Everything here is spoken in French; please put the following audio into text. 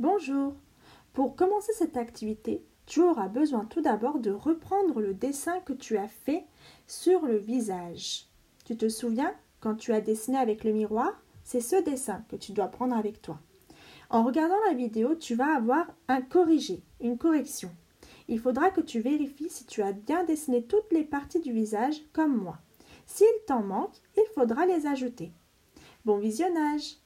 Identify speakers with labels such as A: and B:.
A: Bonjour. Pour commencer cette activité, tu auras besoin tout d'abord de reprendre le dessin que tu as fait sur le visage. Tu te souviens quand tu as dessiné avec le miroir C'est ce dessin que tu dois prendre avec toi. En regardant la vidéo, tu vas avoir un corrigé, une correction. Il faudra que tu vérifies si tu as bien dessiné toutes les parties du visage comme moi. S'il t'en manque, il faudra les ajouter. Bon visionnage